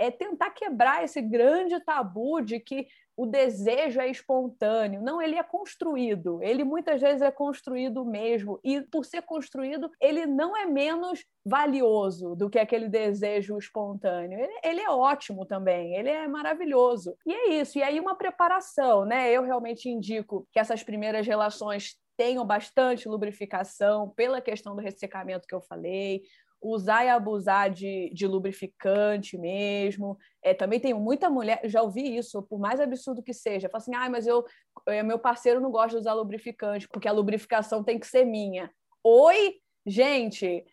é tentar quebrar esse grande tabu de que o desejo é espontâneo. Não, ele é construído. Ele muitas vezes é construído mesmo. E por ser construído, ele não é menos valioso do que aquele desejo espontâneo. Ele, ele, é ótimo também, ele é maravilhoso. E é isso. E aí uma preparação, né? Eu realmente indico que essas primeiras relações tenham bastante lubrificação pela questão do ressecamento que eu falei, usar e abusar de, de lubrificante mesmo. É, também tem muita mulher, já ouvi isso, por mais absurdo que seja, fala assim, ah, mas eu, é, meu parceiro não gosta de usar lubrificante, porque a lubrificação tem que ser minha. Oi, gente,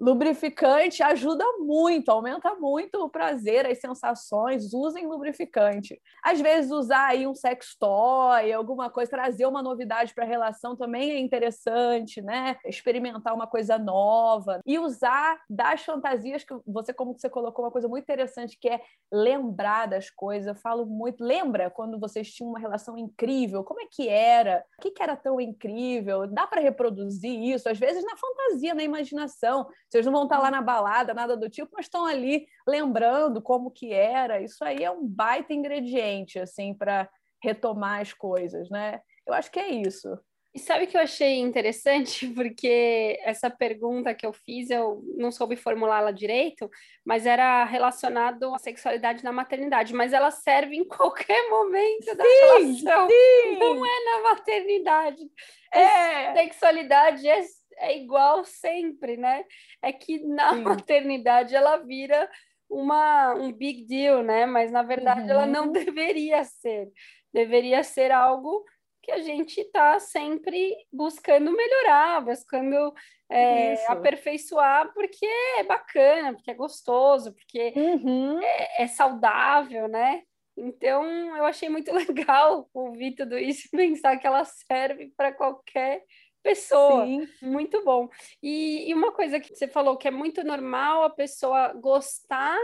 Lubrificante ajuda muito, aumenta muito o prazer, as sensações. Usem lubrificante. Às vezes, usar aí um sex toy, alguma coisa, trazer uma novidade para a relação também é interessante, né? Experimentar uma coisa nova e usar das fantasias que você, como você colocou, uma coisa muito interessante que é lembrar das coisas. Eu falo muito. Lembra quando vocês tinham uma relação incrível? Como é que era? O que, que era tão incrível? Dá para reproduzir isso? Às vezes na fantasia, na imaginação vocês não vão estar lá na balada, nada do tipo, mas estão ali lembrando como que era. Isso aí é um baita ingrediente, assim, para retomar as coisas, né? Eu acho que é isso. E sabe o que eu achei interessante? <laughs> Porque essa pergunta que eu fiz, eu não soube formulá-la direito, mas era relacionado à sexualidade na maternidade. Mas ela serve em <laughs> qualquer momento sim, da relação. Sim. Não é na maternidade. É. Sexualidade é é igual sempre, né? É que na Sim. maternidade ela vira uma, um big deal, né? Mas na verdade uhum. ela não uhum. deveria ser. Deveria ser algo que a gente está sempre buscando melhorar, buscando é, aperfeiçoar, porque é bacana, porque é gostoso, porque uhum. é, é, saudável, né? Então, eu achei muito <laughs> legal ouvir tudo isso e pensar que ela serve para qualquer pessoa. Sim. Muito bom. E, e uma coisa que você falou que é muito normal a pessoa gostar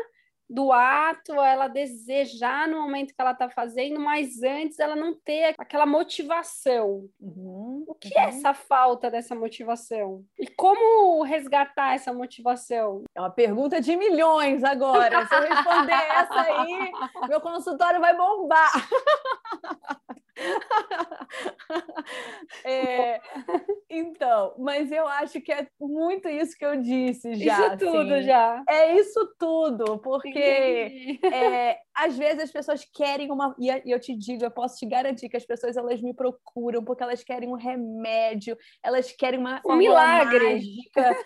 do ato, ela desejar no momento que ela está fazendo, mas antes ela não ter aquela motivação. Uhum, o que é uhum. é essa falta dessa motivação? E como resgatar essa motivação? É uma pergunta de milhões agora. Se eu responder essa aí, <laughs> meu consultório vai bombar. <laughs> é, então, mas eu acho que é muito isso que eu disse já. Isso tudo assim. já. É isso tudo, porque é, às vezes as pessoas querem uma. E eu te digo, eu posso te garantir que as pessoas elas me procuram porque elas querem um remédio, elas querem uma. Um milagre. Mágica,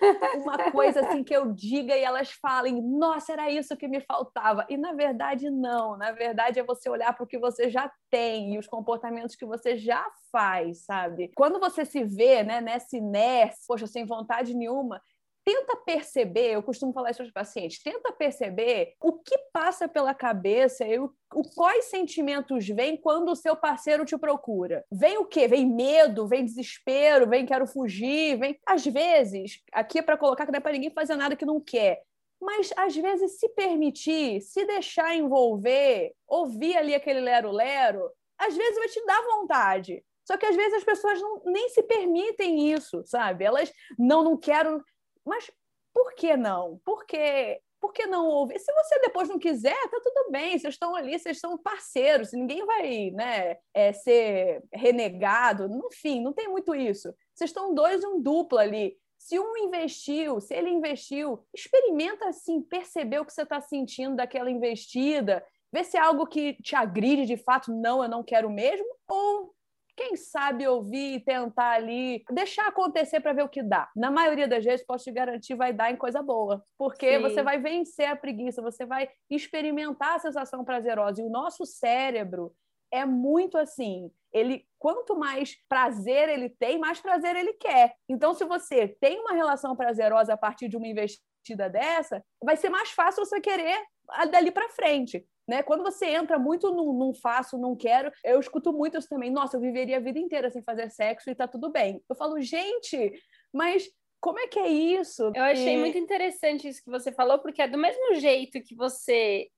uma coisa assim que eu diga e elas falem, nossa, era isso que me faltava. E na verdade, não. Na verdade, é você olhar para o que você já tem e os comportamentos que você já faz, sabe? Quando você se vê né, nessa inércia, poxa, sem vontade nenhuma, tenta perceber, eu costumo falar isso para os pacientes, tenta perceber o que passa pela cabeça e o, o, quais sentimentos vêm quando o seu parceiro te procura. Vem o quê? Vem medo, vem desespero, vem quero fugir, vem. Às vezes, aqui é para colocar que não é para ninguém fazer nada que não quer. Mas às vezes se permitir, se deixar envolver, ouvir ali aquele lero-lero, às vezes vai te dar vontade. Só que às vezes as pessoas não, nem se permitem isso, sabe? Elas não, não quero. Mas por que não? Por que, por que não ouvir? Se você depois não quiser, tá tudo bem, vocês estão ali, vocês são parceiros, ninguém vai né, é, ser renegado, enfim, não tem muito isso. Vocês estão dois um duplo ali. Se um investiu, se ele investiu, experimenta assim, perceber o que você está sentindo daquela investida, ver se é algo que te agride de fato, não, eu não quero mesmo, ou quem sabe ouvir e tentar ali, deixar acontecer para ver o que dá. Na maioria das vezes, posso te garantir, vai dar em coisa boa, porque Sim. você vai vencer a preguiça, você vai experimentar a sensação prazerosa. E o nosso cérebro é muito assim. Ele, quanto mais prazer ele tem, mais prazer ele quer. Então, se você tem uma relação prazerosa a partir de uma investida dessa, vai ser mais fácil você querer dali para frente. Né? Quando você entra muito num, num faço, não quero, eu escuto muito isso também. Nossa, eu viveria a vida inteira sem fazer sexo e tá tudo bem. Eu falo, gente, mas como é que é isso? Eu achei e... muito interessante isso que você falou, porque é do mesmo jeito que você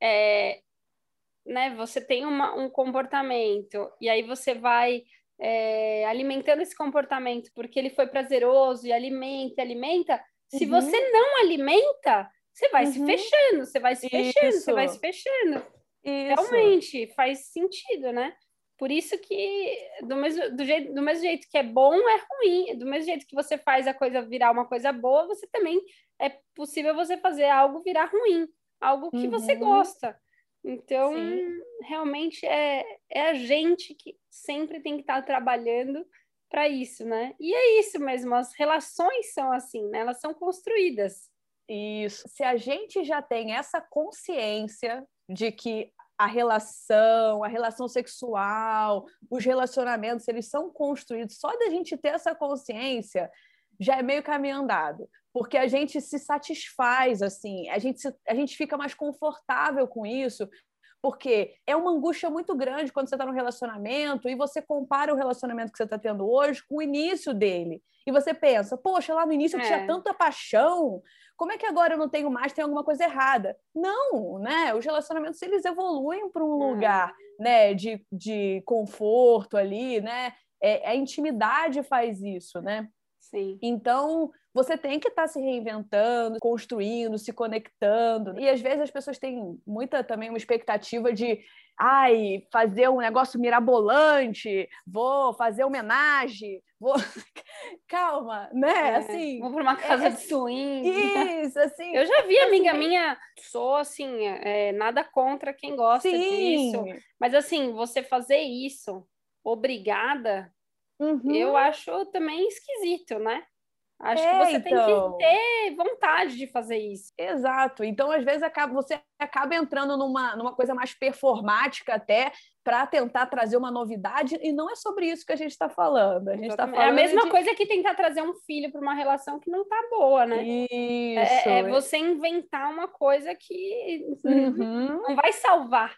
é, né, você tem uma, um comportamento e aí você vai é, alimentando esse comportamento porque ele foi prazeroso e alimenta, alimenta. Se uhum. você não alimenta, você vai uhum. se fechando, você vai se fechando, isso. você vai se fechando. Isso. Realmente faz sentido, né? Por isso que do mesmo, do, jeito, do mesmo jeito que é bom, é ruim. Do mesmo jeito que você faz a coisa virar uma coisa boa, você também é possível você fazer algo virar ruim, algo que uhum. você gosta. Então, Sim. realmente é, é a gente que sempre tem que estar tá trabalhando para isso, né? E é isso mesmo, as relações são assim, né? Elas são construídas. Isso. Se a gente já tem essa consciência de que a relação, a relação sexual, os relacionamentos, eles são construídos, só da gente ter essa consciência, já é meio caminho andado, porque a gente se satisfaz assim, a gente, se, a gente fica mais confortável com isso, porque é uma angústia muito grande quando você está no relacionamento e você compara o relacionamento que você está tendo hoje com o início dele. E você pensa, poxa, lá no início eu tinha é. tanta paixão, como é que agora eu não tenho mais, tem alguma coisa errada? Não, né? Os relacionamentos, eles evoluem para um é. lugar né, de, de conforto ali, né? É, a intimidade faz isso, né? Sim. Então, você tem que estar tá se reinventando, construindo, se conectando. E às vezes as pessoas têm muita também uma expectativa de ai, fazer um negócio mirabolante, vou fazer homenagem, vou. <laughs> Calma, né? É, assim. Vou para uma casa é, de swing. Isso, assim. Eu já vi, amiga assim, minha, sou assim, é, nada contra quem gosta sim. disso. Mas assim, você fazer isso obrigada Uhum. Eu acho também esquisito, né? Acho é, que você então... tem que então. ter vontade de fazer isso. Exato. Então, às vezes, acaba, você acaba entrando numa, numa coisa mais performática até para tentar trazer uma novidade, e não é sobre isso que a gente está falando. A gente está falando. É a mesma de... coisa que tentar trazer um filho para uma relação que não está boa, né? Isso. É, é, você inventar uma coisa que uhum. não vai salvar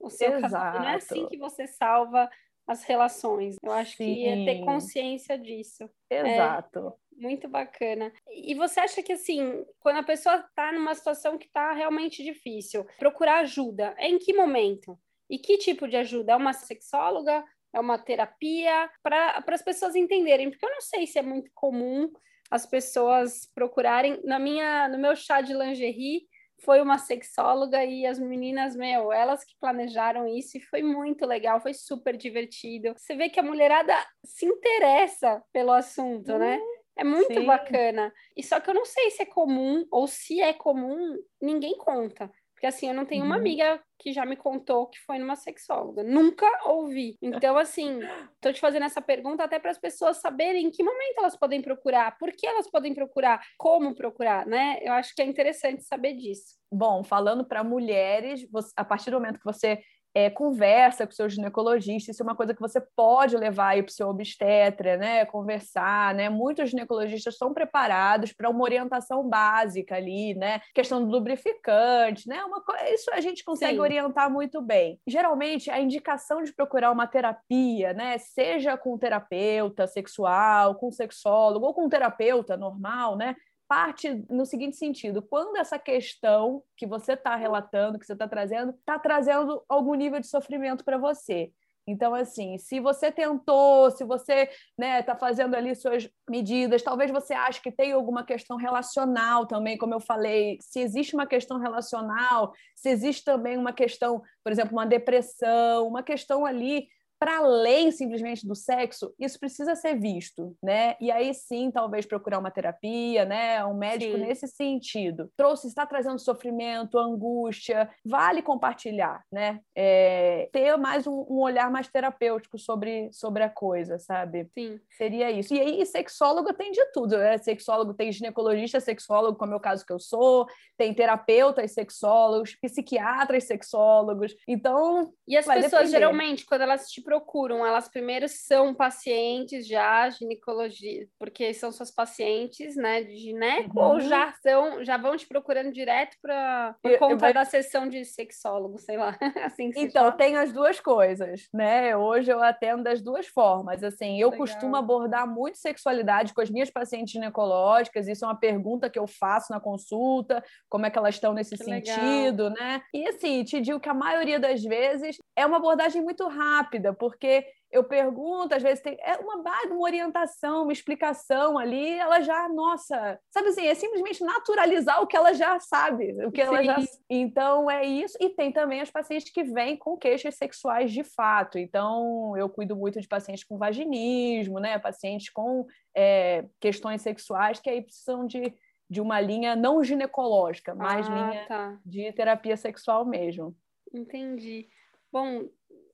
o seu Exato. casamento. Não é assim que você salva as relações. Eu acho Sim. que é ter consciência disso. Exato. É muito bacana. E você acha que, assim, quando a pessoa está numa situação que está realmente difícil, procurar ajuda, é em que momento? E que tipo de ajuda? É uma sexóloga? É uma terapia? Para as pessoas entenderem, porque eu não sei se é muito comum as pessoas procurarem. Na minha, no meu chá de lingerie, foi uma sexóloga e as meninas, meu, elas que planejaram isso e foi muito legal, foi super divertido. Você vê que a mulherada se interessa pelo assunto, né? É muito Sim. bacana. E só que eu não sei se é comum ou se é comum, ninguém conta. Porque assim, eu não tenho uhum. uma amiga que já me contou que foi numa sexóloga. Nunca ouvi. Então, assim, tô te fazendo essa pergunta até para as pessoas saberem em que momento elas podem procurar, por que elas podem procurar, como procurar, né? Eu acho que é interessante saber disso. Bom, falando para mulheres, você, a partir do momento que você é, conversa com o seu ginecologista, isso é uma coisa que você pode levar aí para o seu obstetra, né? Conversar, né? Muitos ginecologistas estão preparados para uma orientação básica ali, né? Questão do lubrificante, né? Uma isso a gente consegue Sim. orientar muito bem. Geralmente, a indicação de procurar uma terapia, né? Seja com terapeuta sexual, com sexólogo ou com terapeuta normal, né? Parte no seguinte sentido: quando essa questão que você está relatando, que você está trazendo, está trazendo algum nível de sofrimento para você. Então, assim, se você tentou, se você está né, tá fazendo ali suas medidas, talvez você ache que tem alguma questão relacional também, como eu falei. Se existe uma questão relacional, se existe também uma questão, por exemplo, uma depressão, uma questão ali para além simplesmente do sexo, isso precisa ser visto, né? E aí sim, talvez procurar uma terapia, né? Um médico sim. nesse sentido. Trouxe, está trazendo sofrimento, angústia, vale compartilhar, né? É, ter mais um, um, olhar mais terapêutico sobre, sobre a coisa, sabe? Sim. Seria isso. E aí, sexólogo tem de tudo, né? Sexólogo tem ginecologista, sexólogo, como é o caso que eu sou, tem terapeutas sexólogos, psiquiatras sexólogos. Então. E as pessoas, depender. geralmente, quando elas te procuram, elas primeiro são pacientes já, ginecologia, porque são suas pacientes, né, de gineco, uhum. ou já são, já vão te procurando direto para por eu, conta eu da sessão de sexólogo, sei lá. <laughs> assim então, tem as duas coisas, né? Hoje eu atendo das duas formas. Assim, eu Legal. costumo abordar muito sexualidade com as minhas pacientes ginecológicas, isso é uma pergunta que eu faço na consulta, como é que elas estão nesse que sentido, legal. né? E assim, te digo que a maioria das vezes é uma abordagem muito rápida, porque eu pergunto, às vezes tem é uma uma orientação, uma explicação ali, ela já, nossa, sabe assim, é simplesmente naturalizar o que ela já sabe, o que Sim. ela já. Então é isso. E tem também as pacientes que vêm com queixas sexuais de fato. Então eu cuido muito de pacientes com vaginismo, né? Pacientes com é, questões sexuais que aí precisam de de uma linha não ginecológica, mais ah, linha tá. de terapia sexual mesmo. Entendi. Bom,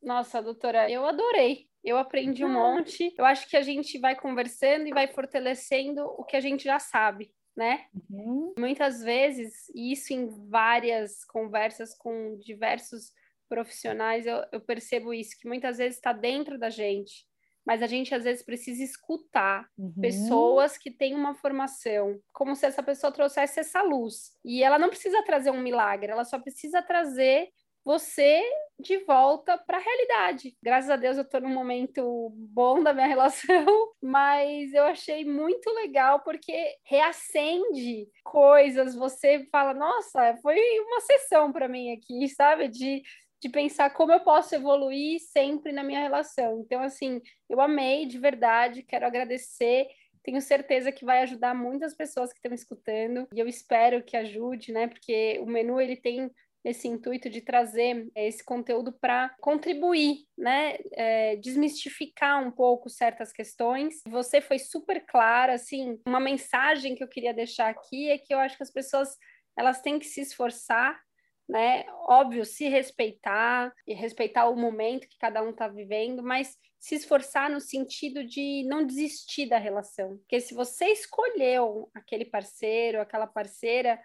nossa, doutora, eu adorei. Eu aprendi um monte. Eu acho que a gente vai conversando e vai fortalecendo o que a gente já sabe, né? Uhum. Muitas vezes, e isso em várias conversas com diversos profissionais, eu, eu percebo isso, que muitas vezes está dentro da gente, mas a gente às vezes precisa escutar uhum. pessoas que têm uma formação, como se essa pessoa trouxesse essa luz. E ela não precisa trazer um milagre, ela só precisa trazer você de volta para a realidade. Graças a Deus eu estou num momento bom da minha <laughs> relação, mas eu achei muito legal porque reacende coisas, você fala, nossa, foi uma sessão para mim aqui, sabe? De de pensar como eu posso evoluir sempre na minha relação. Então, assim, eu amei de verdade, quero agradecer. Tenho certeza que vai ajudar muitas pessoas que estão escutando e eu espero que ajude, né? Porque o menu ele tem esse intuito de trazer é, esse conteúdo para contribuir, né, é, desmistificar um pouco certas questões. Você foi super clara, assim, uma mensagem que eu queria deixar aqui é que eu acho que as pessoas elas têm que se esforçar, né, óbvio, se respeitar e respeitar o momento que cada um está vivendo, mas se esforçar no sentido de não desistir da relação, porque se você escolheu aquele parceiro, aquela parceira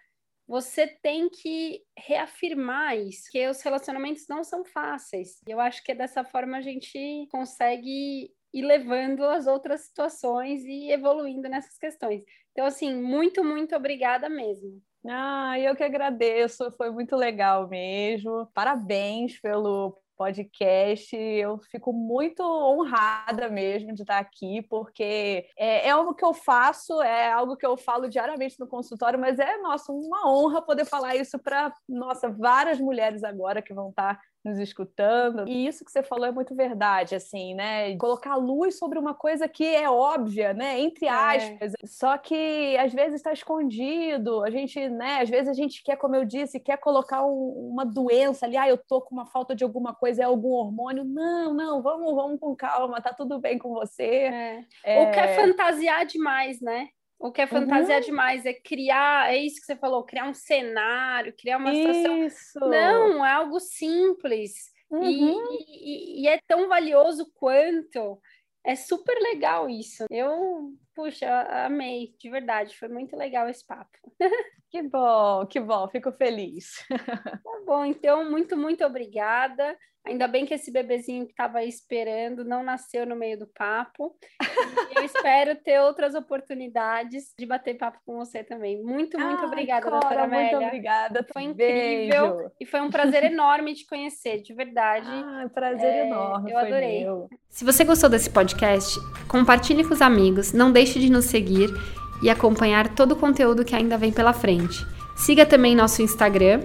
você tem que reafirmar isso, que os relacionamentos não são fáceis. Eu acho que é dessa forma a gente consegue ir levando as outras situações e evoluindo nessas questões. Então, assim, muito, muito obrigada mesmo. Ah, eu que agradeço, foi muito legal mesmo. Parabéns pelo podcast. Eu fico muito honrada mesmo de estar aqui, porque é, é, algo que eu faço, é algo que eu falo diariamente no consultório, mas é, nossa, uma honra poder falar isso para, nossa, várias mulheres agora que vão estar nos escutando. E isso que você falou é muito verdade, assim, né? Colocar luz sobre uma coisa que é óbvia, né? Entre é. aspas. É. Só que às vezes está escondido. A gente, né? Às vezes a gente quer, como eu disse, quer colocar um, uma doença ali. Ah, eu tô com uma falta de alguma coisa, é algum hormônio. Não, não, vamos, vamos com calma, tá tudo bem com você. É. É... Ou quer fantasiar demais, né? O que é fantasia uhum. demais é criar, é isso que você falou, criar um cenário, criar uma situação. Isso. Não, é algo simples. Uhum. E, e, e, é tão valioso quanto. É super legal isso. Eu, puxa, amei, de verdade. Foi muito legal esse papo. <laughs> Que bom, que bom, fico feliz. <laughs> Tá bom, então, muito, muito obrigada. Ainda bem que esse bebezinho que estava esperando não nasceu no meio do papo. E eu espero ter outras oportunidades de bater papo com você também. Muito, muito obrigada, Cora, doutora Amélia. Muito obrigada. Foi incrível Beijo. e foi um prazer enorme te conhecer, de verdade. Ah, prazer é, enorme. Eu adorei. Meu. Se você gostou desse podcast, compartilhe com os amigos, não deixe de nos seguir e acompanhar todo o conteúdo que ainda vem pela frente. Siga também nosso Instagram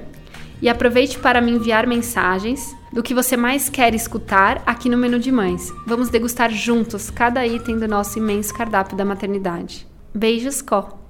e aproveite para me enviar mensagens do que você mais quer escutar aqui no Menu de Mães. Vamos degustar juntos cada item do nosso imenso cardápio da maternidade. Beijos, Có!